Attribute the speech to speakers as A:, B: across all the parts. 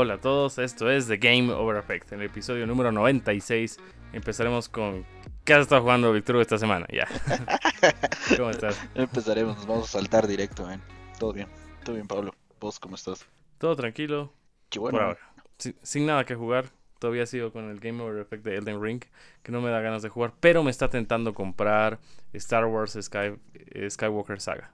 A: Hola a todos, esto es The Game Over Effect. En el episodio número 96 empezaremos con ¿Qué has estado jugando, Víctor, esta semana? Ya. ¿Cómo estás?
B: Empezaremos, nos vamos a saltar directo, man. Todo bien, todo bien, Pablo. ¿Vos cómo estás?
A: Todo tranquilo.
B: Qué bueno.
A: Por ahora. Sin, sin nada que jugar. Todavía sigo con el Game Over Effect de Elden Ring, que no me da ganas de jugar, pero me está tentando comprar Star Wars Sky, eh, Skywalker Saga.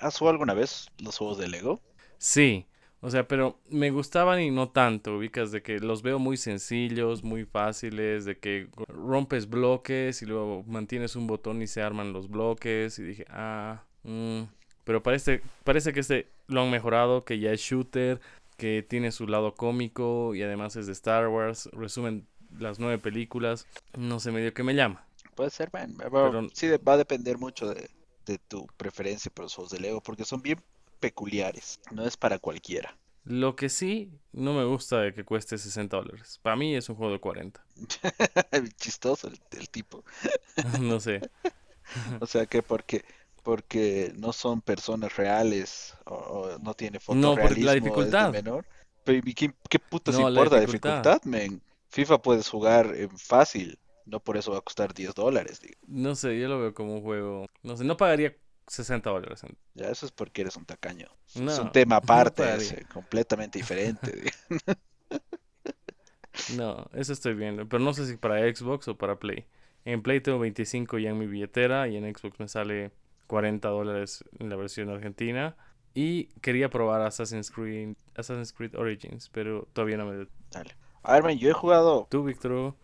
B: ¿Has jugado alguna vez los juegos de Lego?
A: Sí, o sea, pero me gustaban y no tanto, ubicas, de que los veo muy sencillos, muy fáciles, de que rompes bloques y luego mantienes un botón y se arman los bloques. Y dije, ah, mm. pero parece, parece que este lo han mejorado, que ya es shooter, que tiene su lado cómico y además es de Star Wars. Resumen las nueve películas. No sé medio que me llama.
B: Puede ser, man. Pero, sí, va a depender mucho de, de tu preferencia por los juegos de Lego, porque son bien peculiares. No es para cualquiera.
A: Lo que sí no me gusta de que cueste 60 dólares. Para mí es un juego de 40.
B: Chistoso el, el tipo.
A: no sé.
B: O sea que porque porque no son personas reales o, o no tiene
A: No, por la
B: fotorrealismo
A: dificultad.
B: menor. Pero ¿y ¿qué, qué putas
A: No,
B: importa la
A: dificultad.
B: dificultad, men? FIFA puedes jugar en fácil, no por eso va a costar 10 dólares, digo.
A: No sé, yo lo veo como un juego. No sé, no pagaría 60 dólares.
B: Ya eso es porque eres un tacaño. Es un tema aparte, ese, completamente diferente.
A: No, eso estoy viendo. Pero no sé si para Xbox o para Play. En Play tengo 25 ya en mi billetera y en Xbox me sale 40 dólares en la versión argentina. Y quería probar Assassin's Creed, Assassin's Creed Origins, pero todavía no me...
B: Dale. A ver, yo he jugado,
A: ¿Tú, Víctor?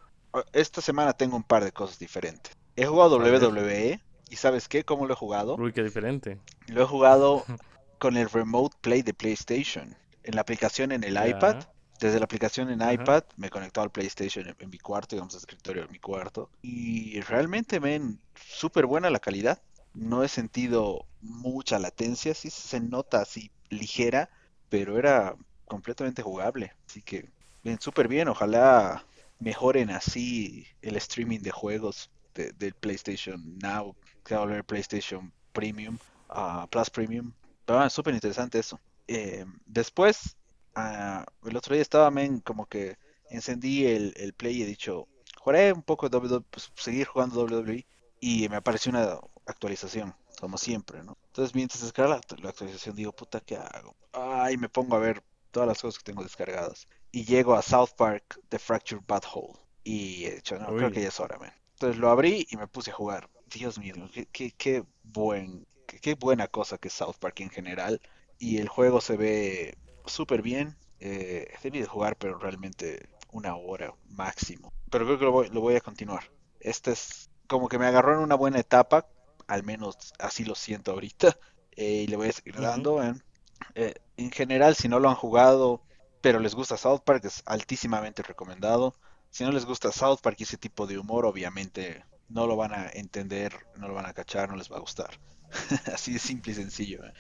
B: esta semana tengo un par de cosas diferentes. He jugado. WWE y ¿sabes qué? ¿Cómo lo he jugado?
A: Uy, qué diferente.
B: Lo he jugado con el Remote Play de PlayStation. En la aplicación en el iPad. Desde la aplicación en iPad me he conectado al PlayStation en, en mi cuarto, digamos, al escritorio de mi cuarto. Y realmente, men, súper buena la calidad. No he sentido mucha latencia, sí se nota así ligera, pero era completamente jugable. Así que, bien, súper bien. Ojalá mejoren así el streaming de juegos de- del PlayStation Now, que va a volver PlayStation Premium, Plus Premium. Pero ah, súper interesante eso. Eh, después, ah, el otro día estaba, men, como que encendí el, el Play y he dicho, jugaré un poco de WWE, pues, seguir jugando WWE y me apareció una actualización, como siempre, ¿no? Entonces, mientras descarga la, la actualización, digo, puta, ¿qué hago? Ay, me pongo a ver todas las cosas que tengo descargadas. Y llego a South Park, The Fractured Butthole. Y he dicho, no, creo que ya es hora, man. Entonces lo abrí y me puse a jugar. Dios mío, qué, qué, qué buen, qué, qué buena cosa que es South Park en general. Y el juego se ve súper bien. Eh, debí de jugar, pero realmente una hora máximo. Pero creo que lo voy, lo voy a continuar. Este es como que me agarró en una buena etapa. Al menos así lo siento ahorita. eh, y le voy a seguir dando. Eh, en general, si no lo han jugado, pero les gusta South Park, es altísimamente recomendado. Si no les gusta South Park y ese tipo de humor, obviamente no lo van a entender, no lo van a cachar, no les va a gustar. Así de simple y sencillo. ¿eh?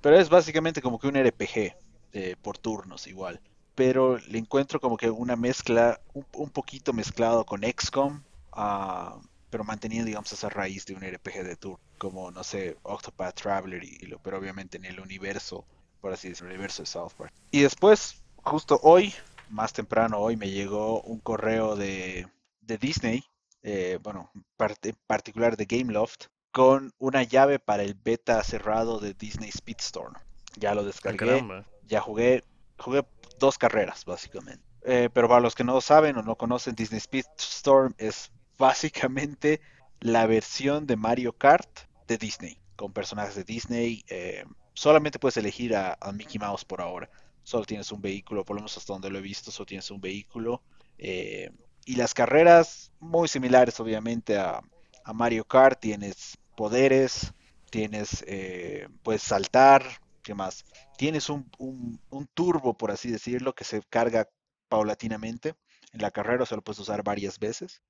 B: Pero es básicamente como que un RPG eh, por turnos igual. Pero le encuentro como que una mezcla, un, un poquito mezclado con XCOM, ah, pero manteniendo, digamos, esa raíz de un RPG de turno, como, no sé, Octopath Traveler, y, y lo, pero obviamente en el universo, por así decirlo, el universo de South Park. Y después, justo hoy, más temprano hoy, me llegó un correo de, de Disney, eh, bueno, parte, en particular de Gameloft, con una llave para el beta cerrado de Disney Speedstorm. Ya lo
A: Ah,
B: descargué, ya jugué, jugué dos carreras básicamente. Eh, pero para los que no saben o no conocen, Disney Speedstorm es básicamente la versión de Mario Kart de Disney, con personajes de Disney. eh, solamente puedes elegir a, a Mickey Mouse por ahora. Solo tienes un vehículo, por lo menos hasta donde lo he visto, solo tienes un vehículo. eh, y las carreras muy similares obviamente a, a Mario Kart, tienes poderes, tienes, eh, puedes saltar, ¿qué más? Tienes un, un- turbo, por así decirlo, que se carga paulatinamente. En la carrera se lo puedes usar varias veces.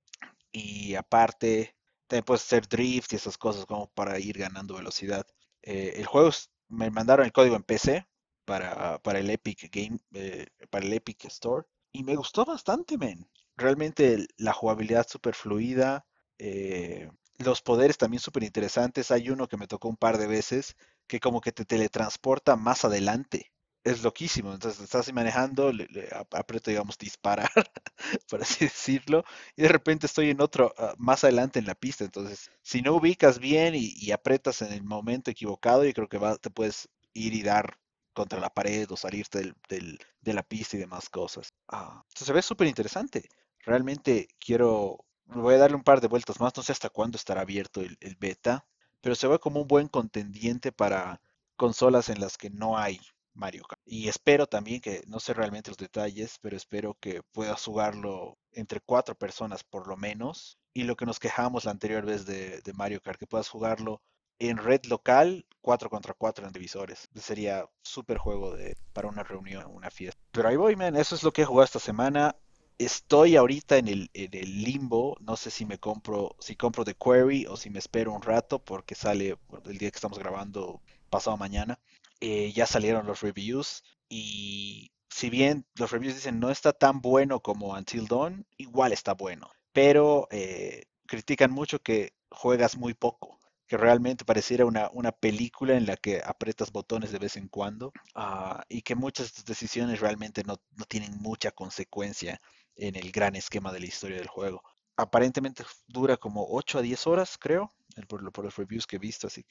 B: Y aparte, también puedes hacer drift y esas cosas como para ir ganando velocidad. Eh, el juego, me mandaron el código en PC para, para el Epic Game, eh, para el Epic Store. Y me gustó bastante, men. Realmente la jugabilidad súper fluida. eh, los poderes también súper interesantes. Hay uno que me tocó un par de veces que como que te teletransporta más adelante es loquísimo. Entonces estás manejando, le, aprieto, digamos, disparar, por así decirlo, y de repente estoy en otro, uh, más adelante en la pista. Entonces, si no ubicas bien y, y apretas en el momento equivocado, yo creo que va, te puedes ir y dar contra la pared o salirte de la pista y demás cosas. Ah, entonces se ve súper interesante. Realmente quiero, voy a darle un par de vueltas más, no sé hasta cuándo estará abierto el, beta, pero se ve como un buen contendiente para consolas en las que no hay Mario Kart. Y espero también que, no sé realmente los detalles, pero espero que puedas jugarlo entre cuatro personas por lo menos. Y lo que nos quejamos la anterior vez de, Mario Kart, que puedas jugarlo en red local, 4 contra 4 en divisores. Sería súper juego de, para una reunión, una fiesta. Pero ahí voy, man. Eso es lo que he jugado esta semana. Estoy ahorita en el, en el limbo. No sé si me compro, si compro The Query o si me espero un rato porque sale el día que estamos grabando pasado mañana. Eh, ya salieron los reviews y si bien los reviews dicen no está tan bueno como Until Dawn, igual está bueno. Pero eh, critican mucho que juegas muy poco que realmente pareciera una, una, película en la que aprietas botones de vez en cuando uh, y que muchas de tus decisiones realmente no, no, tienen mucha consecuencia en el gran esquema de la historia del juego. Aparentemente dura como 8 a 10 horas, creo, por, los reviews que he visto, así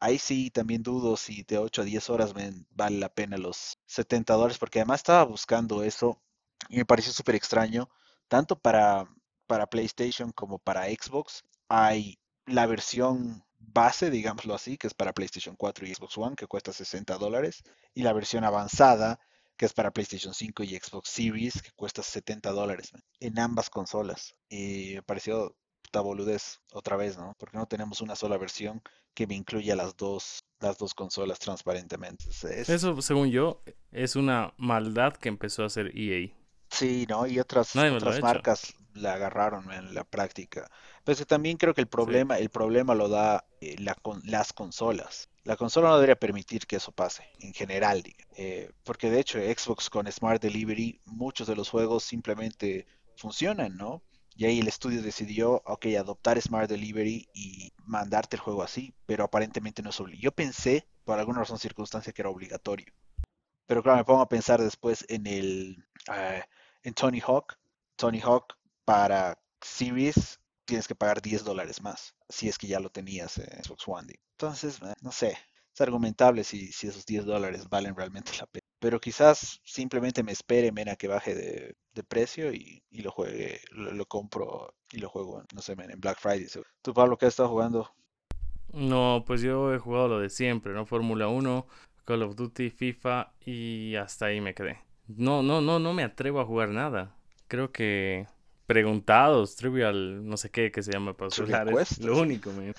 B: ahí sí también dudo si de 8 a 10 horas vale la pena los 70 dólares, porque además estaba buscando eso y me pareció súper extraño, tanto para, para PlayStation como para Xbox. Hay la versión base, digámoslo así, que es para PlayStation 4 y Xbox One, que cuesta 60 dólares, y la versión avanzada, que es para PlayStation 5 y Xbox Series, que cuesta 70 dólares en ambas consolas. Y me pareció puta boludez otra vez, ¿no? Porque no tenemos una sola versión que me incluya las dos, las dos consolas transparentemente.
A: Es... Eso, según yo, es una maldad que empezó a hacer EA.
B: Sí, ¿no? Y otras, otras marcas la agarraron en la práctica. Pero también creo que el problema, sí. el problema lo da eh, la, con, las consolas. La consola no debería permitir que eso pase, en general. Eh, porque de hecho, Xbox con Smart Delivery, muchos de los juegos simplemente funcionan, ¿no? Y ahí el estudio decidió, ok, adoptar Smart Delivery y mandarte el juego así, pero aparentemente no es obligatorio. Yo pensé, por alguna razón circunstancia, que era obligatorio. Pero claro, me pongo a pensar después en el uh, en Tony Hawk. Tony Hawk para Series tienes que pagar 10 dólares más, si es que ya lo tenías en Xbox One. Entonces, no sé, es argumentable si, esos 10 dólares valen realmente la pena. Pero quizás simplemente me espere men, a que baje de, precio y, lo juegue, lo, compro y lo juego, no sé, en Black Friday. ¿Tú, Pablo, qué has estado jugando?
A: No, pues yo he jugado lo de siempre, ¿no? Fórmula 1, Call of Duty, FIFA y hasta ahí me quedé. No, no, no, no me atrevo a jugar nada. Creo que preguntados, trivial, no sé qué, que se llama para celulares. Lo único, man.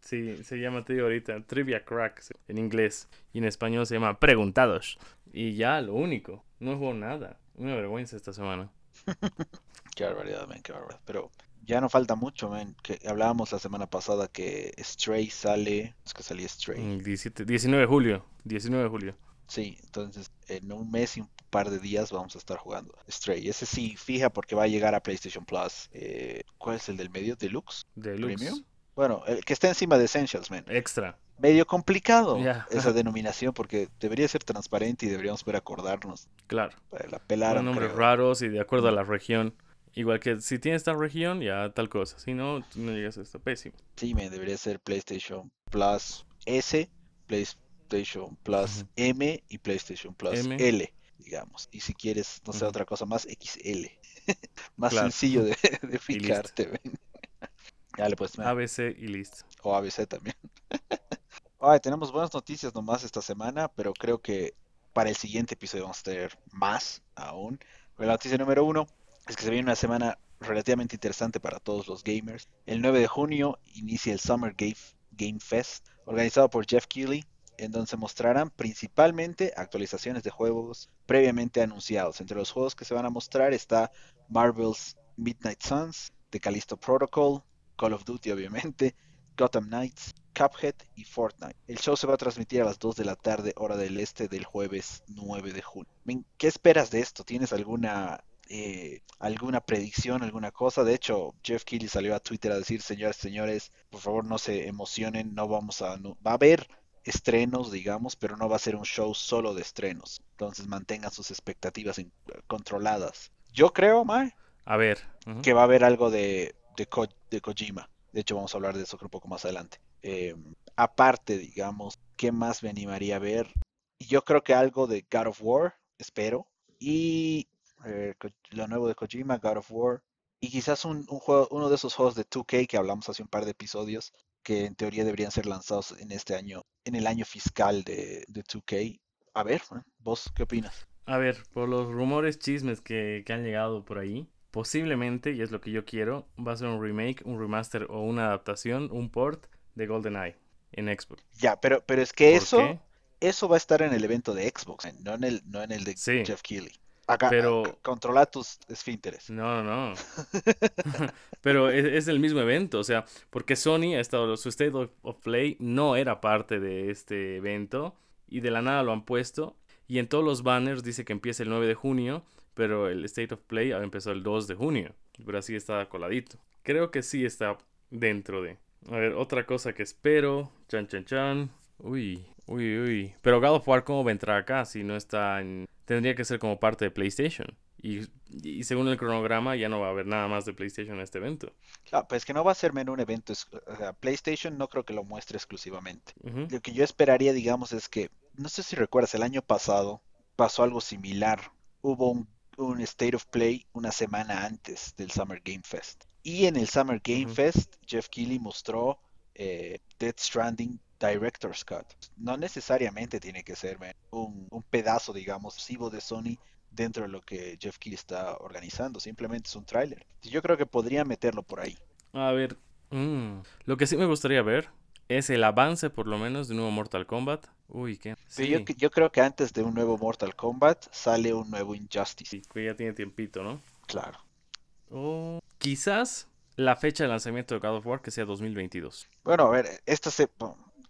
A: Sí, se llama, te digo ahorita, Trivia Crack en inglés. Y en español se llama Preguntados. Y ya, lo único. No juego nada. Una vergüenza esta semana.
B: qué barbaridad, man, qué barbaridad. Pero ya no falta mucho, man. Que hablábamos la semana pasada que Stray sale. Es que salía Stray.
A: 17, 19 de julio. 19 de julio.
B: Sí, entonces en un mes y un par de días vamos a estar jugando Stray. Ese sí, fija porque va a llegar a PlayStation Plus. Eh, ¿Cuál es el del medio? ¿Deluxe?
A: Deluxe.
B: ¿Premium? Bueno, el que está encima de Essentials, man.
A: Extra.
B: Medio complicado yeah. esa denominación porque debería ser transparente y deberíamos poder acordarnos.
A: Claro.
B: La pelaron.
A: nombres creo. raros y de acuerdo a la región. Igual que si tienes esta región, ya tal cosa. Si no, no llegas a esto. Pésimo.
B: Sí, me debería ser PlayStation Plus S, PlayStation Plus uh -huh. M y PlayStation Plus M. L, digamos. Y si quieres, no sé, uh -huh. otra cosa más, XL. más claro. sencillo de, de fijarte. Dale, pues. Man.
A: ABC y listo.
B: O ABC también. Ay, tenemos buenas noticias nomás esta semana, pero creo que para el siguiente episodio vamos a tener más aún. La noticia número uno es que se viene una semana relativamente interesante para todos los gamers. El 9 de junio inicia el Summer Game, Game Fest, organizado por Jeff Keighley, en donde se mostrarán principalmente actualizaciones de juegos previamente anunciados. Entre los juegos que se van a mostrar está Marvel's Midnight Suns, The Callisto Protocol, Call of Duty obviamente, Gotham Knights, Cuphead y Fortnite. El show se va a transmitir a las 2 de la tarde hora del este del jueves 9 de junio. ¿Qué esperas de esto? ¿Tienes alguna eh, alguna predicción, alguna cosa. De hecho, Jeff Keighley salió a Twitter a decir, señores, señores, por favor no se emocionen, no vamos a, no, va a haber estrenos, digamos, pero no va a ser un show solo de estrenos. Entonces mantengan sus expectativas controladas. Yo creo, Mae,
A: A ver.
B: que va a haber algo de, de, Ko- de Kojima. De hecho, vamos a hablar de eso un poco más adelante. Eh, aparte, digamos, ¿qué más me animaría a ver? Yo creo que algo de God of War, espero. Y eh, lo nuevo de Kojima, God of War. Y quizás un, un juego, uno de esos juegos de 2K que hablamos hace un par de episodios, que en teoría deberían ser lanzados en este año, en el año fiscal de, de 2K. A ver. ¿vos qué opinas?
A: A ver, por los rumores, chismes que, que han llegado por ahí, posiblemente, y es lo que yo quiero, va a ser un remake, un remaster o una adaptación, un port de GoldenEye en Xbox.
B: Ya, pero, pero es que
A: ¿Por
B: eso,
A: qué?
B: eso va a estar en el evento de Xbox, eh, no en el, no en el de
A: Sí.
B: Jeff Keighley. Acá,
A: Pero-
B: controla tus esfínteres.
A: No, no, no. Pero es, es el mismo evento, o sea, porque Sony ha estado, su State of, of Play no era parte de este evento y de la nada lo han puesto y en todos los banners dice que empieza el 9 de junio, pero el State of Play empezó el 2 de junio, pero así está coladito. Creo que sí está dentro de. A ver, otra cosa que espero, chan chan chan. Uy, uy, uy. Pero God of War, ¿cómo va a entrar acá si no está en... Tendría que ser como parte de PlayStation. Y, y según el cronograma ya no va a haber nada más de PlayStation en este evento.
B: Claro, pues que no va a ser menú un evento, o sea, PlayStation no creo que lo muestre exclusivamente. Lo que yo esperaría, digamos, es que, no sé si recuerdas, el año pasado pasó algo similar. Hubo un, un State of Play una semana antes del Summer Game Fest. Y en el Summer Game. Fest, Jeff Keighley mostró eh, Death Stranding Director's Cut. No necesariamente tiene que ser un, un pedazo, digamos, exclusivo de Sony dentro de lo que Jeff Keighley está organizando. Simplemente es un tráiler. Yo creo que podría meterlo por ahí.
A: A ver, mm, lo que sí me gustaría ver es el avance, por lo menos, de un nuevo Mortal Kombat. Uy, qué. Sí,
B: yo, yo creo que antes de un nuevo Mortal Kombat sale un nuevo Injustice.
A: sí, que ya tiene tiempito, ¿no?
B: Claro.
A: O quizás la fecha de lanzamiento de God of War que sea 2022.
B: Bueno, a ver, esta, se,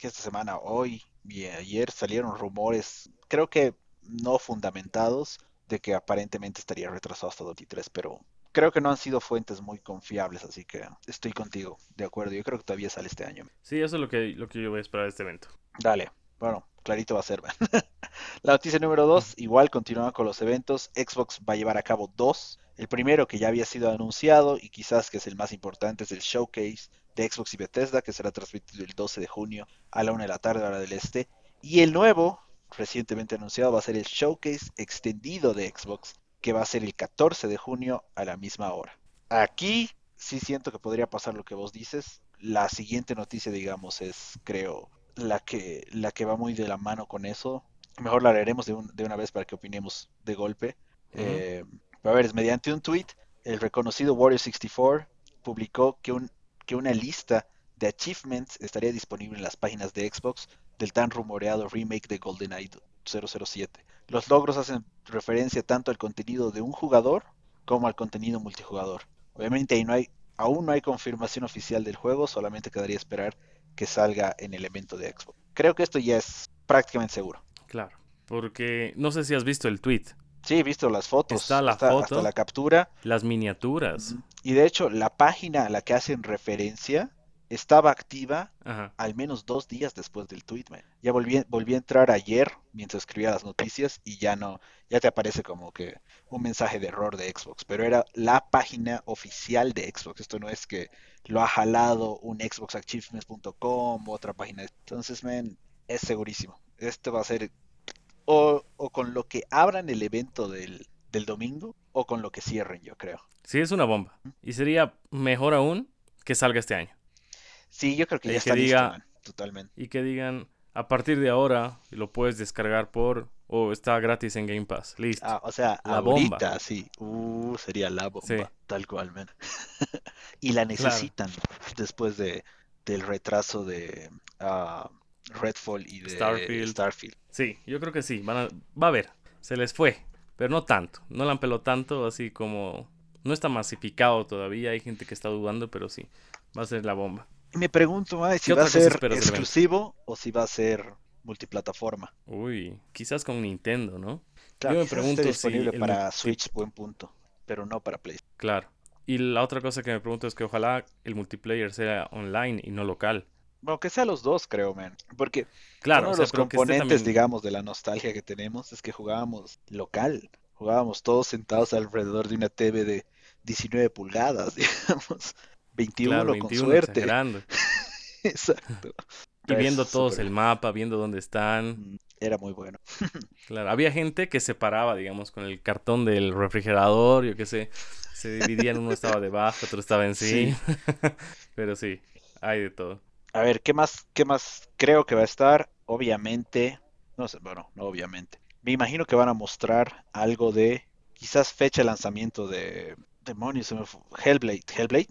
B: que esta semana, hoy y ayer salieron rumores, creo que no fundamentados, de que aparentemente estaría retrasado hasta 2023, pero creo que no han sido fuentes muy confiables, así que estoy contigo, de acuerdo. Yo creo que todavía sale este año.
A: Sí, eso es lo que, lo que yo voy a esperar de este evento.
B: Dale, bueno, clarito va a ser. La noticia número 2, igual continúa con los eventos. Xbox va a llevar a cabo dos. El primero que ya había sido anunciado y quizás que es el más importante es el showcase de Xbox y Bethesda que será transmitido el 12 de junio a la 1 de la tarde hora del este. Y el nuevo, recientemente anunciado, va a ser el showcase extendido de Xbox que va a ser el 14 de junio a la misma hora. Aquí sí siento que podría pasar lo que vos dices. La siguiente noticia, digamos, es, creo, la que, la que va muy de la mano con eso. Mejor la leeremos de, un- de una vez para que opinemos de golpe. Eh, a ver, es mediante un tweet, el reconocido Warrior64 publicó que, un, que una lista de achievements estaría disponible en las páginas de Xbox del tan rumoreado remake de GoldenEye 007. Los logros hacen referencia tanto al contenido de un jugador como al contenido multijugador. Obviamente ahí no hay, aún no hay confirmación oficial del juego, solamente quedaría esperar que salga en el evento de Xbox. Creo que esto ya es prácticamente seguro.
A: Claro. Porque no sé si has visto el tweet.
B: Sí, he visto las fotos,
A: Está la
B: hasta,
A: foto.
B: hasta la captura.
A: Las miniaturas.
B: Y de hecho, la página a la que hacen referencia estaba activa
A: Ajá.
B: al menos dos días después del tweet, man. Ya volví, volví a entrar ayer mientras escribía las noticias y ya no, ya te aparece como que un mensaje de error de Xbox, pero era la página oficial de Xbox. Esto no es que lo ha jalado un xboxachievements.com u otra página. Entonces, man, es segurísimo. Este va a ser o, o con lo que abran el evento del, del domingo o con lo que cierren, yo creo.
A: Sí, es una bomba. Y sería mejor aún que salga este año.
B: Sí, yo creo que ya
A: que
B: está
A: diga-
B: listo, man, totalmente.
A: Y que digan, a partir de ahora lo puedes descargar por o está gratis en Game Pass. Listo.
B: Ah, o sea,
A: La
B: ahorita
A: bomba.
B: sí. Uh, sería la bomba,
A: Sí.
B: tal cual, man. y la necesitan después de del retraso de ah, Redfall y de
A: Starfield.
B: Starfield.
A: Sí, yo creo que sí. Van a, va a ver. Se les fue. Pero no tanto. No la han pelado tanto, así como... No está masificado todavía. Hay gente que está dudando, pero sí. Va a ser la bomba.
B: Y me pregunto, si
A: ¿Qué
B: va a ser exclusivo o si va a ser multiplataforma.
A: Uy, quizás con Nintendo, ¿no?
B: Claro,
A: Yo me pregunto
B: disponible para Switch, buen punto, pero no para PlayStation.
A: Claro. Y la otra cosa que me pregunto es que ojalá el multiplayer sea online y no local.
B: Bueno, que sea los dos, creo, man. Porque
A: Claro,
B: uno
A: o
B: de
A: sea,
B: los componentes,
A: también,
B: digamos, de la nostalgia que tenemos es que jugábamos local. Jugábamos todos sentados alrededor de una TV de 19 pulgadas, digamos.
A: claro,
B: 21 con
A: 21
B: suerte. Exacto.
A: Y viendo todos el mapa, viendo dónde están.
B: mm, Era muy bueno.
A: Claro, había gente que se paraba, digamos, con el cartón del refrigerador, yo qué sé. Se dividían, uno estaba debajo, otro estaba
B: Sí.
A: encima. Pero sí, hay de todo.
B: A ver, ¿qué más, qué más creo que va a estar? Obviamente, no sé, bueno, no obviamente. Me imagino que van a mostrar algo de, quizás fecha de lanzamiento de, demonios, Hellblade, Hellblade,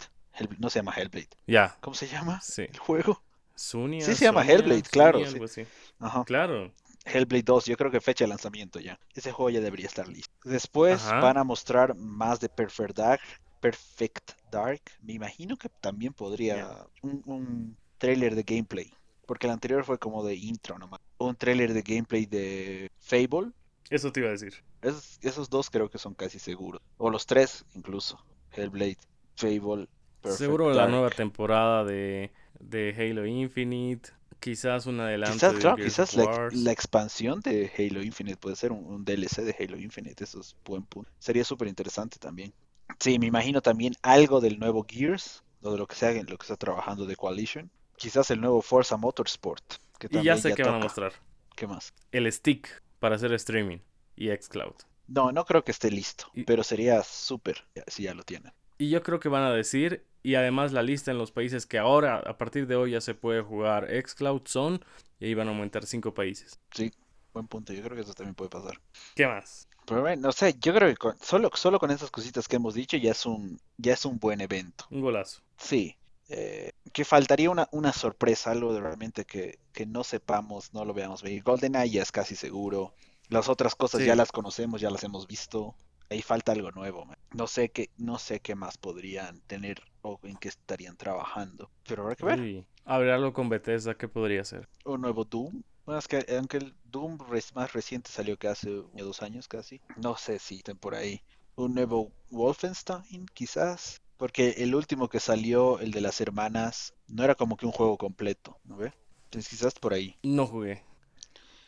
B: no se llama Hellblade.
A: Ya,
B: ¿Cómo se llama
A: sí.
B: el juego?
A: Sunia,
B: Sí se llama Hellblade, claro,
A: Sonia,
B: sí. Ajá.
A: Claro,
B: Hellblade 2, yo creo que fecha de lanzamiento ya. Ese juego ya debería estar listo. Después
A: ajá.
B: van a mostrar más de Perfect Dark. Perfect Dark. Me imagino que también podría un, un trailer de gameplay. Porque el anterior fue como de intro nomás. Un trailer de gameplay de Fable.
A: Eso te iba a decir.
B: Esos, esos dos creo que son casi seguros. O los tres incluso. Hellblade, Fable, Perfect
A: Seguro la nueva temporada de, de Halo Infinite. Quizás un adelanto
B: Quizás,
A: de
B: claro,
A: Gears
B: quizás la, expansión de Halo Infinite puede ser un, un DLC de Halo Infinite, eso es buen punto. Sería súper interesante también. Sí, me imagino también algo del nuevo Gears, o de lo que sea en lo que está trabajando de Coalition. Quizás el nuevo Forza Motorsport, que
A: Y ya sé
B: ya
A: que van a mostrar.
B: ¿Qué más?
A: El stick para hacer streaming y xCloud.
B: No, no creo que esté listo,
A: Y,
B: pero sería súper si ya lo tienen.
A: y yo creo que van a decir, y además la lista en los países que ahora, a partir de hoy, ya se puede jugar xCloud son, y ahí van a aumentar cinco países.
B: Sí, buen punto, yo creo que eso también puede pasar.
A: ¿Qué más?
B: Pero bueno, no sé, yo creo que con- solo, solo con esas cositas que hemos dicho ya es un, ya es un buen evento.
A: Un golazo.
B: Sí, eh, que faltaría una, una sorpresa, algo de realmente que, que no sepamos, no lo veamos venir. GoldenEye ya es casi seguro. Las otras cosas ya las conocemos, ya las hemos visto. Ahí falta algo nuevo, man. No sé qué, no sé qué más podrían tener o en qué estarían trabajando. Pero habrá que ver.
A: Uy, ver algo con Bethesda, ¿qué podría ser?
B: Un nuevo Doom. Bueno, es que aunque el Doom más reciente salió que hace dos años casi. No sé si estén por ahí. Un nuevo Wolfenstein, quizás. Porque el último que salió, el de las hermanas, no era como que un juego completo, ¿no ve? Entonces quizás por ahí.
A: No jugué.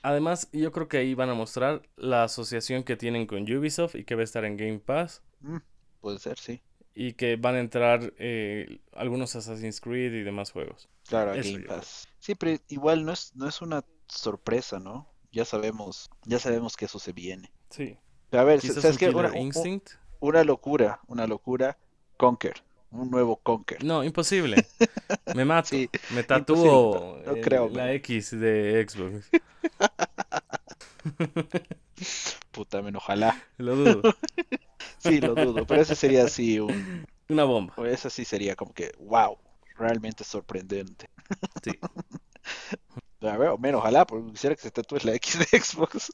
A: Además, yo creo que ahí van a mostrar la asociación que tienen con Ubisoft y que va a estar en Game Pass.
B: Mm, puede ser, sí.
A: Y que van a entrar eh, algunos Assassin's Creed y demás juegos.
B: Claro,
A: Eso
B: Game. Pass. Sí, pero igual no es, no es una sorpresa, ¿no? Ya sabemos, ya sabemos que eso se viene.
A: Sí.
B: Pero a ver, ¿sabes qué? Una,
A: Instinct.
B: una locura, una locura. Conker, un nuevo Conker.
A: No, imposible. Me mato.
B: Sí,
A: Me tatúo
B: no, no
A: el-
B: creo,
A: la
B: man.
A: X de Xbox.
B: Puta, men, ojalá.
A: Lo dudo.
B: Sí, lo dudo, pero ese sería así un,
A: Una bomba.
B: o eso sí sería como que, wow, realmente sorprendente.
A: Sí.
B: A ver, menos ojalá, porque quisiera que se tatúe la X de Xbox.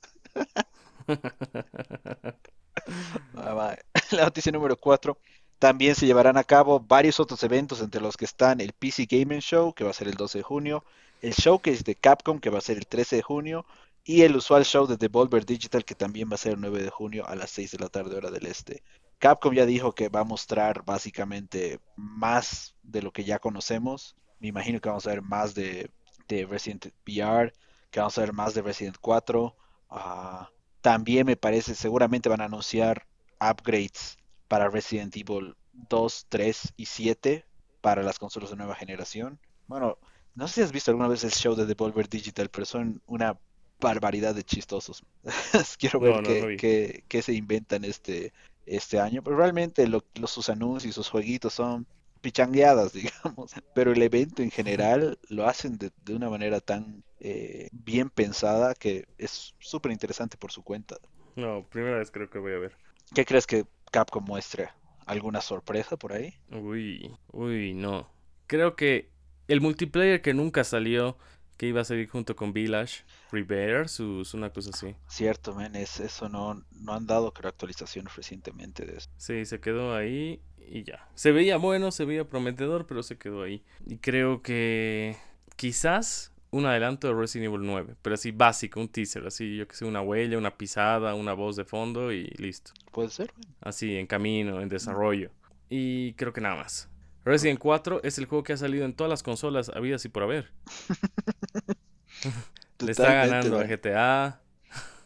B: Ah. La noticia número 4. También se llevarán a cabo varios otros eventos, entre los que están el PC Gaming Show, que va a ser el 12 de junio, el Showcase de Capcom, que va a ser el 13 de junio, y el usual show de Devolver Digital, que también va a ser el 9 de junio a las 6 de la tarde, hora del este. Capcom ya dijo que va a mostrar básicamente más de lo que ya conocemos. Me imagino que vamos a ver más de, de Resident VR, que vamos a ver más de Resident 4. ah, también me parece, seguramente van a anunciar upgrades para Resident Evil 2, 3 y 7 para las consolas de nueva generación. Bueno, no sé si has visto alguna vez el show de Devolver Digital, pero son una barbaridad de chistosos. Quiero ver
A: No, no
B: qué, se inventan este, este año, pero realmente lo- los, sus anuncios, sus jueguitos son pichangueadas, digamos, pero el evento en general lo hacen de, de una manera tan eh, bien pensada que es súper interesante por su cuenta.
A: No, primera vez creo que voy a ver.
B: ¿Qué crees que Capcom muestre? ¿Alguna sorpresa por ahí?
A: Uy, uy, no. Creo que el multiplayer que nunca salió, que iba a salir junto con Village, Reversus, una cosa así.
B: Cierto, men, es, eso no, no han dado creo actualizaciones recientemente de eso.
A: Sí, se quedó ahí y ya. Se veía bueno, se veía prometedor, pero se quedó ahí. Y creo que quizás un adelanto de Resident Evil 9, pero así básico, un teaser, así yo que sé, una huella, una pisada, una voz de fondo y listo.
B: Puede ser.
A: Así en camino, en desarrollo. Y creo que nada más. Resident 4 es el juego que ha salido en todas las consolas habidas y por haber. le está ganando a GTA.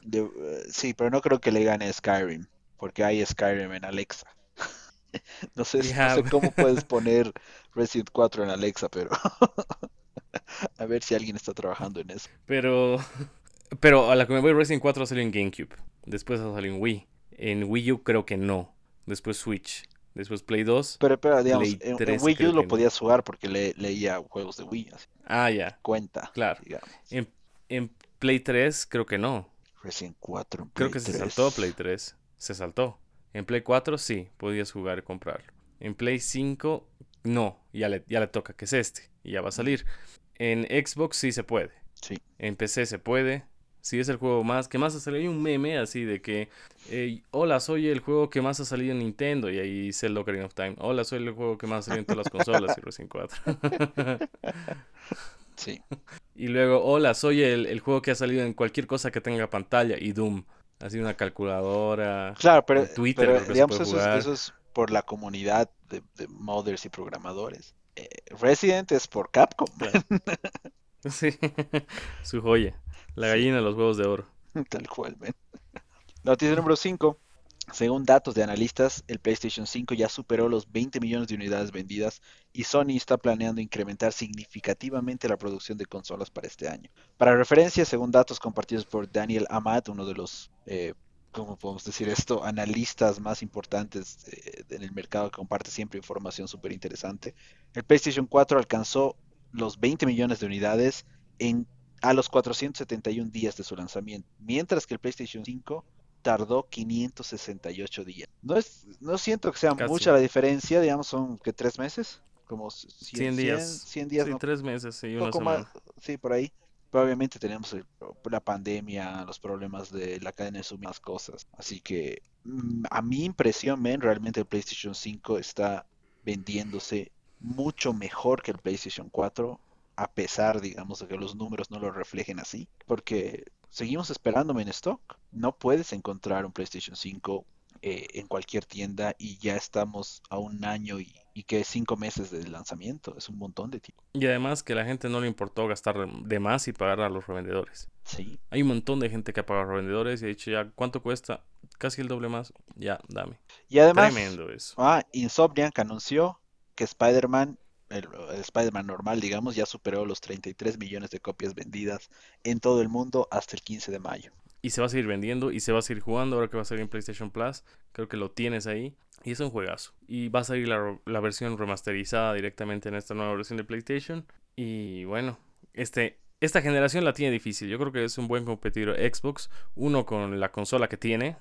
B: Eh, sí, pero no creo que le gane a Skyrim, porque hay Skyrim en Alexa. no, sé, no sé cómo puedes poner Resident 4 en Alexa, pero a ver si alguien está trabajando en eso.
A: Pero, pero a la que me voy, Resident 4 salió en GameCube, después salió en Wii. En Wii U creo que no, después Switch. Después Play 2.
B: Pero, pero digamos, en, Wii U lo podías jugar porque leía juegos de Wii.
A: Ah, ya.
B: Cuenta.
A: Claro. En, en, Play 3 creo que no.
B: Recién 4
A: Creo que se saltó Play 3. Se saltó. En Play 4 sí, podías jugar y comprarlo. En Play 5 no, ya le, ya le toca, que es este, y ya va a salir. En Xbox sí se puede.
B: Sí.
A: En PC se puede. Si es el juego más que más ha salido. Hay un meme así de que, hola, soy el juego que más ha salido en Nintendo. Y ahí el Ocarina of Time. Hola, soy el juego que más ha salido en todas las consolas. y Resident 4.
B: sí.
A: Y luego, hola, soy el, el, juego que ha salido en cualquier cosa que tenga pantalla. Y Doom. Así una calculadora.
B: Claro, pero, Twitter, digamos, eso es, eso es, por la comunidad de, de modders y programadores. Eh, Resident es por Capcom.
A: sí, su joya. La gallina de los huevos de oro.
B: Tal cual, Noticia número 5. Según datos de analistas, el PlayStation 5 ya superó los 20 millones de unidades vendidas y Sony está planeando incrementar significativamente la producción de consolas para este año. Para referencia, según datos compartidos por Daniel Amat, uno de los, eh, ¿cómo podemos decir esto?, analistas más importantes eh, en el mercado que comparte siempre información súper interesante, el PlayStation 4 alcanzó los 20 millones de unidades en a los 471 días de su lanzamiento, mientras que el PlayStation 5 tardó 568 días. No es, no siento que sea mucha la diferencia, digamos, son que tres meses, como 100, días. 100, días,
A: sí, tres meses, sí, una
B: sí, por ahí. Pero obviamente tenemos la pandemia, los problemas de la cadena de suministro, cosas. Así que mm, a mi impresión, men, realmente el PlayStation 5 está vendiéndose mucho mejor que el PlayStation 4 a pesar, digamos, de que los números no lo reflejen así, porque seguimos esperándome en stock. No puedes encontrar un PlayStation 5 eh, en cualquier tienda y ya estamos a un año y, que cinco meses de lanzamiento. Es un montón de tiempo.
A: Y además que a la gente no le importó gastar de más y pagar a los revendedores.
B: Sí.
A: Hay un montón de gente que ha pagado a los revendedores y ha dicho ya, ¿cuánto cuesta? Casi el doble más. Ya, dame.
B: Y además, Tremendo eso. Ah, Insomniac anunció que Spider-Man el, Spider-Man normal, digamos, ya superó los 33 millones de copias vendidas en todo el mundo hasta el 15 de mayo.
A: Y se va a seguir vendiendo y se va a seguir jugando ahora que va a salir en PlayStation Plus. Creo que lo tienes ahí. Y es un juegazo. Y va a salir la, versión remasterizada directamente en esta nueva versión de PlayStation. Y bueno, este, esta generación la tiene difícil. Yo creo que es un buen competidor Xbox. Uno con la consola que tiene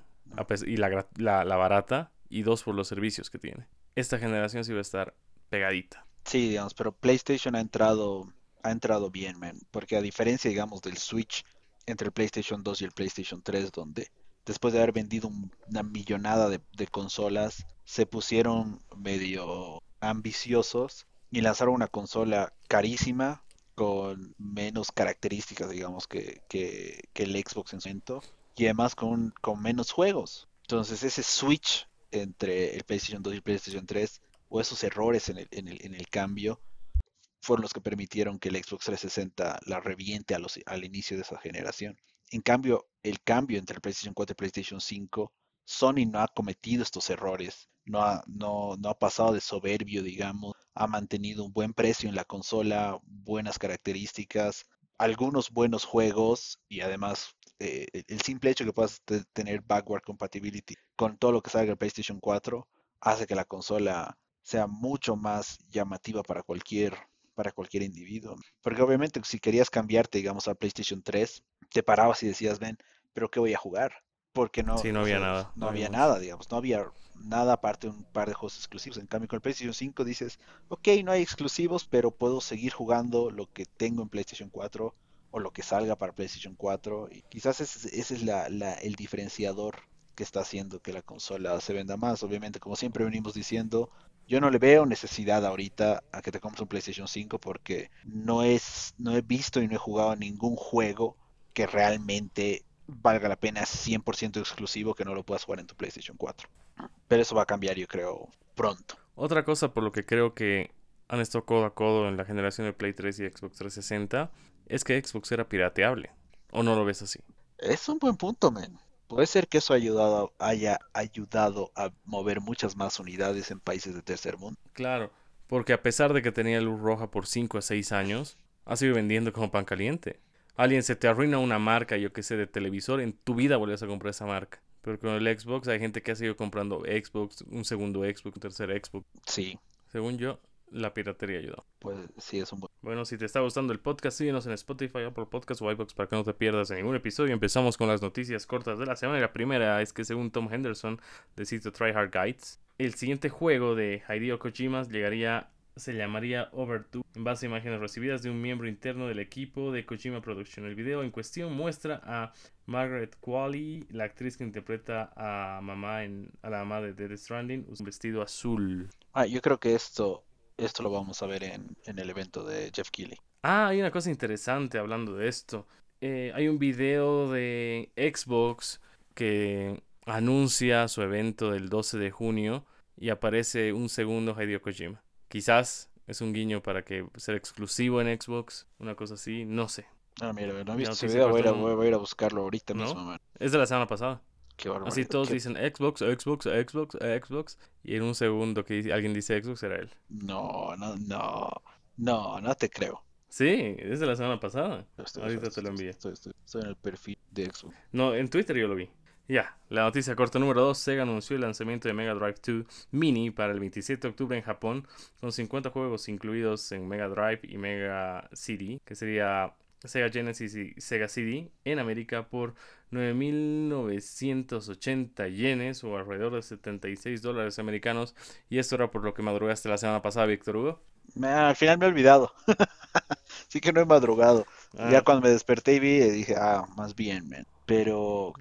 A: y la barata. Y dos por los servicios que tiene. Esta generación sí va a estar pegadita.
B: Sí, digamos, pero PlayStation ha entrado, ha entrado bien, man, porque a diferencia, digamos, del Switch entre el PlayStation 2 y el PlayStation 3, donde después de haber vendido una millonada de, consolas, se pusieron medio ambiciosos y lanzaron una consola carísima con menos características, digamos, que, que, el Xbox en su momento, y además con, con menos juegos. Entonces ese switch entre el PlayStation 2 y el PlayStation 3 o esos errores en el, en el, en el cambio fueron los que permitieron que el Xbox 360 la reviente al inicio de esa generación. En cambio, el cambio entre el PlayStation 4 y PlayStation 5, Sony no ha cometido estos errores, no ha, no, no ha pasado de soberbio, digamos, ha mantenido un buen precio en la consola, buenas características, algunos buenos juegos y además eh, el simple hecho que puedas tener backward compatibility con todo lo que salga el PlayStation 4 hace que la consola sea mucho más llamativa para cualquier para cualquier individuo. Porque obviamente si querías cambiarte, digamos, a PlayStation 3, te parabas y decías, ven, pero ¿qué voy a jugar? Porque no,
A: no había nada.
B: No, había nada, digamos, no había nada aparte de un par de juegos exclusivos. En cambio, con el PlayStation 5 dices, ok, no hay exclusivos, pero puedo seguir jugando lo que tengo en PlayStation 4 o lo que salga para PlayStation 4. Y quizás ese, es la, el diferenciador que está haciendo que la consola se venda más. Obviamente, como siempre venimos diciendo, yo no le veo necesidad ahorita a que te compres un PlayStation 5 porque no es no he visto y no he jugado ningún juego que realmente valga la pena 100% exclusivo que no lo puedas jugar en tu PlayStation 4. Pero eso va a cambiar yo creo pronto.
A: Otra cosa por lo que creo que han estado codo a codo en la generación de Play 3 y Xbox 360 es que Xbox era pirateable. ¿O no lo ves así?
B: Es un buen punto, men. Puede ser que eso ayudado, haya ayudado a mover muchas más unidades en países de tercer mundo.
A: Claro, porque a pesar de que tenía luz roja por 5 a 6 años, ha sido vendiendo como pan caliente. Alguien se te arruina una marca, yo que sé, de televisor, en tu vida vuelves a comprar esa marca. Pero con el Xbox hay gente que ha seguido comprando Xbox, un segundo Xbox, un tercer Xbox.
B: Sí.
A: Según yo, la piratería ayudó.
B: Pues sí, es un buen.
A: Bueno, si te está gustando el podcast, síguenos en Spotify, Apple Podcast o iBox para que no te pierdas en ningún episodio. Empezamos con las noticias cortas de la semana. Y la primera es que según Tom Henderson de sitio Tryhard Guides, el siguiente juego de Hideo Kojima llegaría se llamaría Over2 en base a imágenes recibidas de un miembro interno del equipo de Kojima Production. El video en cuestión muestra a Margaret Qualley, la actriz que interpreta a mamá en a la mamá de Dead Stranding, un vestido azul.
B: Ah, yo creo que esto esto lo vamos a ver en, en el evento de Jeff Keighley.
A: Ah, hay una cosa interesante hablando de esto. Eh, hay un video de Xbox que anuncia su evento del 12 de junio y aparece un segundo Hideo Kojima. Quizás es un guiño para que sea exclusivo en Xbox, una cosa así, no sé.
B: Ah, mira, no he visto ese video, voy a, ir a, voy a ir a buscarlo ahorita
A: ¿No?
B: mismo. Man.
A: Es de la semana pasada.
B: Qué
A: Así todos
B: Qué-
A: dicen Xbox, Xbox, Xbox, Xbox. Y en un segundo que alguien dice Xbox era él.
B: No, no, no. No, no te creo.
A: Sí, es de la semana pasada.
B: Estoy,
A: Ahorita
B: estoy-
A: te lo envié.
B: Estoy, en el perfil de Xbox.
A: No, en Twitter yo lo vi. Ya, la noticia corta número 2. Sega anunció el lanzamiento de Mega Drive 2 Mini para el 27 de octubre en Japón, con 50 juegos incluidos en Mega Drive y Mega CD, que sería Sega Genesis y Sega CD, en América por 9.980 yenes o alrededor de 76 dólares americanos. Y esto era por lo que madrugaste la semana pasada, Víctor Hugo.
B: Al final me he olvidado. Así que no he madrugado.
A: Ah,
B: Ya cuando me desperté y vi, eh, dije, ah, más bien, man. Pero,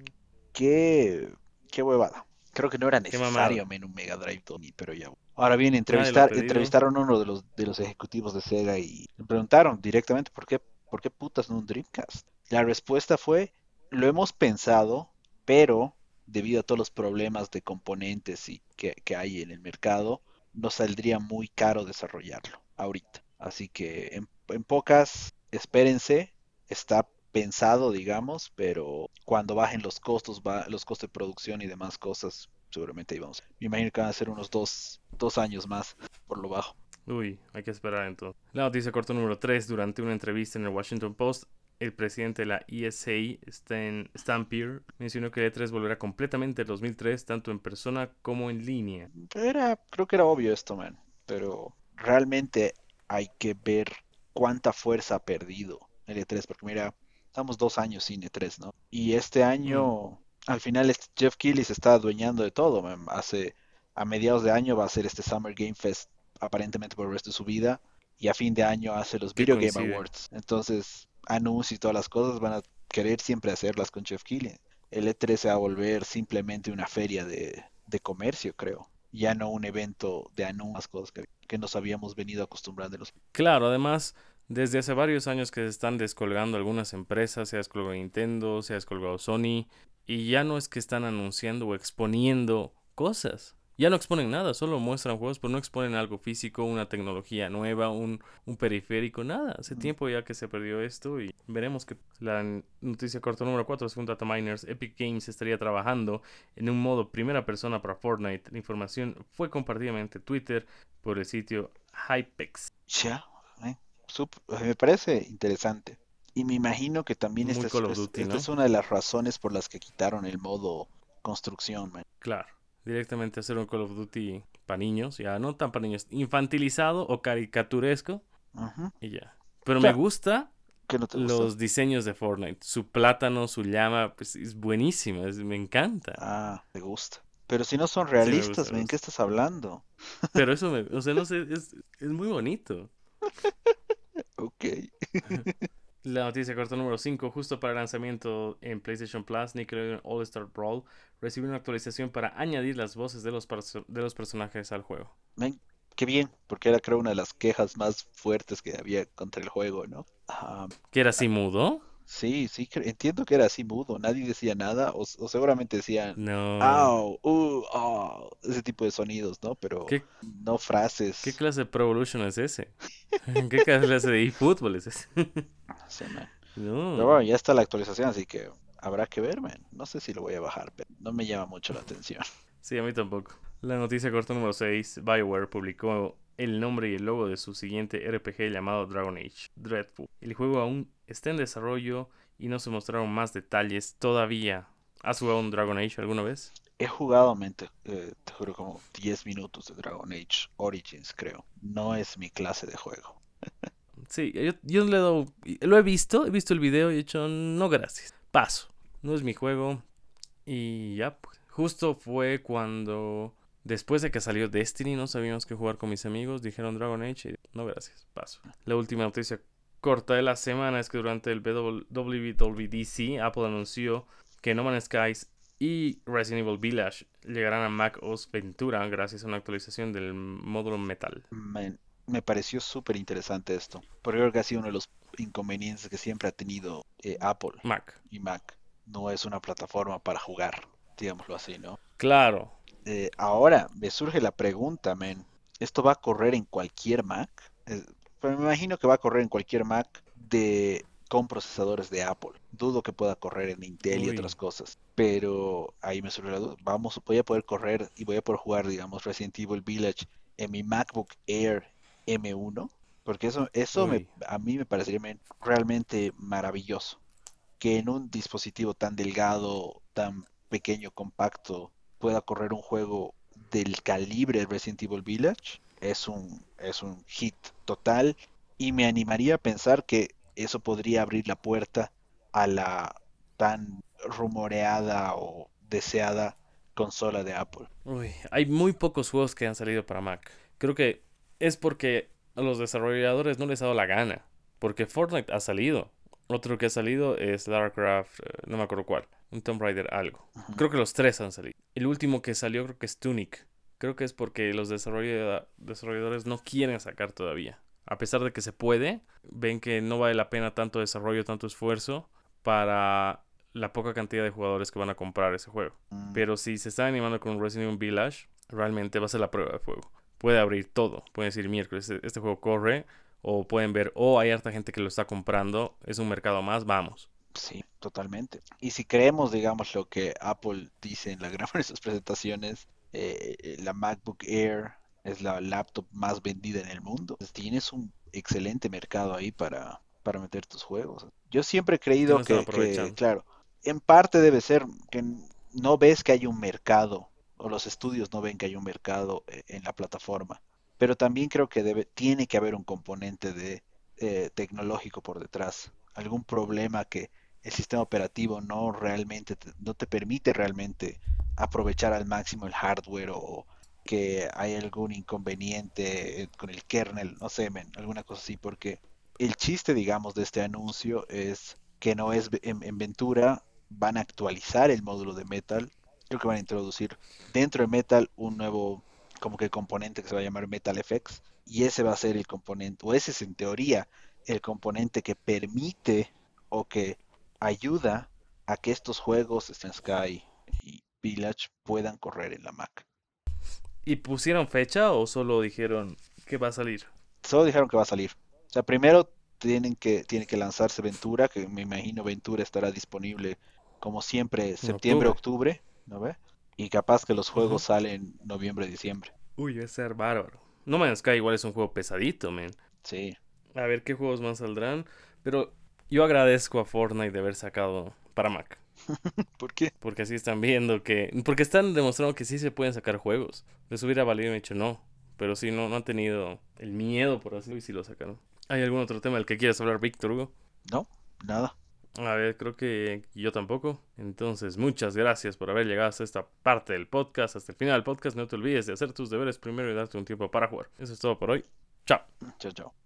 B: qué, qué huevada. Creo que no era necesario, men, un Mega Drive Tony, pero ya. Ahora bien, entrevistar, entrevistaron a uno de los, de los ejecutivos de Sega y le preguntaron directamente por qué, por qué putas no un Dreamcast. La respuesta fue, lo hemos pensado, pero debido a todos los problemas de componentes y que, hay en el mercado, nos saldría muy caro desarrollarlo ahorita. Así que en, pocas, espérense, está pensado, digamos, pero cuando bajen los costos, los costos de producción y demás cosas, seguramente ahí vamos. Me imagino que van a ser unos dos, dos años más por lo bajo.
A: Uy, hay que esperar entonces. La noticia corta número 3. Durante una entrevista en el Washington Post, el presidente de la ESA, Stan Stampier, mencionó que el E3 volverá completamente en 2003, tanto en persona como en línea.
B: Era, creo que era obvio esto, man, pero realmente hay que ver cuánta fuerza ha perdido el E3, porque mira, estamos dos años sin E3, ¿no? Y este año, al final, este Jeff Keighley se está adueñando de todo, man. Hace, a mediados de año va a ser este Summer Game Fest, aparentemente por el resto de su vida, y a fin de año hace los Video Game
A: coincide.
B: Awards. Entonces, anuncios y todas las cosas van a querer siempre hacerlas con Jeff Keighley. El E3 se va a volver simplemente una feria de, de comercio, creo. Ya no un evento de anuncios, cosas que, que nos habíamos venido acostumbrando. los-
A: Claro, además, desde hace varios años que se están descolgando algunas empresas, se ha descolgado Nintendo, se ha descolgado Sony, y ya no es que están anunciando o exponiendo cosas. Ya no exponen nada, solo muestran juegos, pero no exponen algo físico, una tecnología nueva, un, un periférico, nada. Hace tiempo ya que se perdió esto y veremos que la noticia corta número 4, según Data Miners, Epic Games estaría trabajando en un modo primera persona para Fortnite. La información fue compartida mediante Twitter por el sitio Hypex.
B: Ya, eh, sup- me parece interesante. Y me imagino que también esta es,
A: Duty,
B: esta
A: ¿no?
B: es una de las razones por las que quitaron el modo construcción, man.
A: Claro, directamente hacer un Call of Duty para niños, ya no tan para niños, infantilizado o caricaturesco y ya. Pero me gusta los diseños de Fortnite. Su plátano, su llama, pues es buenísima, me encanta.
B: Ah, te gusta. Pero si no son realistas, men,
A: gusta.
B: ¿qué estás hablando?
A: Pero eso me, o sea, no sé, es, es muy bonito.
B: Ok.
A: La noticia corta número 5, justo para el lanzamiento en PlayStation Plus, Nickelodeon All Star Brawl recibió una actualización para añadir las voces de los, de los personajes al juego.
B: Men, qué bien, porque era creo una de las quejas más fuertes que había contra el juego, ¿no? Ah,
A: ¿Que era así mudo?
B: Sí, sí, entiendo que era así mudo, nadie decía nada, o, o seguramente decían,
A: No.
B: au, uh, oh, ese tipo de sonidos, ¿no? Pero
A: ¿Qué,
B: no
A: qué
B: frases.
A: clase de Pro Evolution es ese? ¿Qué clase de eFootball es ese?
B: No sé, man. Pero
A: No.
B: bueno, ya está la actualización, así que habrá que ver, man. No sé si lo voy a bajar, pero no me llama mucho la atención.
A: Sí, a mí tampoco. La noticia corta número 6. BioWare publicó el nombre y el logo de su siguiente RPG llamado Dragon Age Dreadful. El juego aún está en desarrollo y no se mostraron más detalles todavía. ¿Has jugado un Dragon Age alguna vez?
B: He jugado, man, te, eh, te juro, como 10 minutos de Dragon Age Origins, creo. No es mi clase de juego.
A: Sí, yo, yo le he dado- Lo he visto, he visto el video y he dicho, no gracias. Paso. No es mi juego. Y ya, pues. Justo fue cuando, después de que salió Destiny, no sabíamos qué jugar con mis amigos, dijeron Dragon Age y no gracias, paso. La última noticia corta de la semana es que durante el WWDC, Apple anunció que No Man's Skies y Resident Evil Village llegarán a Mac OS Ventura gracias a una actualización del módulo Metal.
B: Me, me pareció súper interesante esto, porque creo que ha sido uno de los inconvenientes que siempre ha tenido eh, Apple
A: Mac.
B: y Mac. No es una plataforma para jugar, digámoslo así, ¿no?
A: Claro.
B: Eh, ahora me surge la pregunta, men. ¿Esto va a correr en cualquier Mac? Pero me imagino que va a correr en cualquier Mac de con procesadores de Apple. Dudo que pueda correr en Intel y otras cosas. Pero ahí me surge la duda. Vamos, voy a poder correr y voy a poder jugar, digamos, Resident Evil Village en mi MacBook Air M1. Porque eso, eso me, a mí me parecería men, realmente maravilloso. Que en un dispositivo tan delgado, tan pequeño, compacto, pueda correr un juego del calibre de Resident Evil Village es un, es un hit total y me animaría a pensar que eso podría abrir la puerta a la tan rumoreada o deseada consola de Apple.
A: Uy, hay muy pocos juegos que han salido para Mac. Creo que es porque a los desarrolladores no les ha dado la gana. Porque Fortnite ha salido. Otro que ha salido es Lara Croft, eh, no me acuerdo cuál. Un Tomb Raider algo. Creo que los tres han salido. El último que salió creo que es Tunic. Creo que es porque los desarrolla- desarrolladores no quieren sacar todavía. A pesar de que se puede, ven que no vale la pena tanto desarrollo, tanto esfuerzo para la poca cantidad de jugadores que van a comprar ese juego.
B: Mm,
A: Pero si se está animando con Resident Evil Village, realmente va a ser la prueba de fuego. Puede abrir todo. Pueden decir miércoles, este, este juego corre. O pueden ver, oh, hay harta gente que lo está comprando. Es un mercado más, vamos.
B: Sí, totalmente. Y si creemos, digamos, lo que Apple dice en la gran de sus presentaciones, eh, eh, la MacBook Air es la laptop más vendida en el mundo. Pues tienes un excelente mercado ahí para, para meter tus juegos. Yo siempre he creído que, claro, en parte debe ser que no ves que hay un mercado, o los estudios no ven que hay un mercado eh, en la plataforma. Pero también creo que debe, tiene que haber un componente de eh, tecnológico por detrás. Algún problema que el sistema operativo no realmente te- no te permite realmente aprovechar al máximo el hardware o que hay algún inconveniente eh, con el kernel, no sé, men, alguna cosa así, porque el chiste, digamos, de este anuncio es que no es en, en Ventura, van a actualizar el módulo de Metal, creo que van a introducir dentro de Metal un nuevo como que componente que se va a llamar Metal FX y ese va a ser el componente, o ese es en teoría el componente que permite o que ayuda a que estos juegos, Stan Sky y Village, puedan correr en la Mac.
A: ¿Y pusieron fecha o solo dijeron que va a salir?
B: Solo dijeron que va a salir. O sea, primero tienen que, tiene que lanzarse Ventura, que me imagino Ventura estará disponible como siempre
A: En
B: septiembre,
A: octubre.
B: octubre, ¿no ve? Y capaz que los juegos salen noviembre, diciembre.
A: Uy, va a ser bárbaro. No Man's Sky igual es un juego pesadito, man.
B: Sí,
A: A ver qué juegos más saldrán. Pero yo agradezco a Fortnite de haber sacado para Mac.
B: ¿por qué?
A: Porque así están viendo que... Porque están demostrando que sí se pueden sacar juegos. Les hubiera valido y dicho no. Pero sí, no, no han tenido el miedo, por así decirlo, y sí lo sacaron. ¿Hay algún otro tema del que quieras hablar, Víctor Hugo?
B: No, nada.
A: A ver, creo que yo tampoco. Entonces, muchas gracias por haber llegado hasta esta parte del podcast, hasta el final del podcast. No te olvides de hacer tus deberes primero y darte un tiempo para jugar. Eso es todo por hoy. Chao.
B: Chao, chao.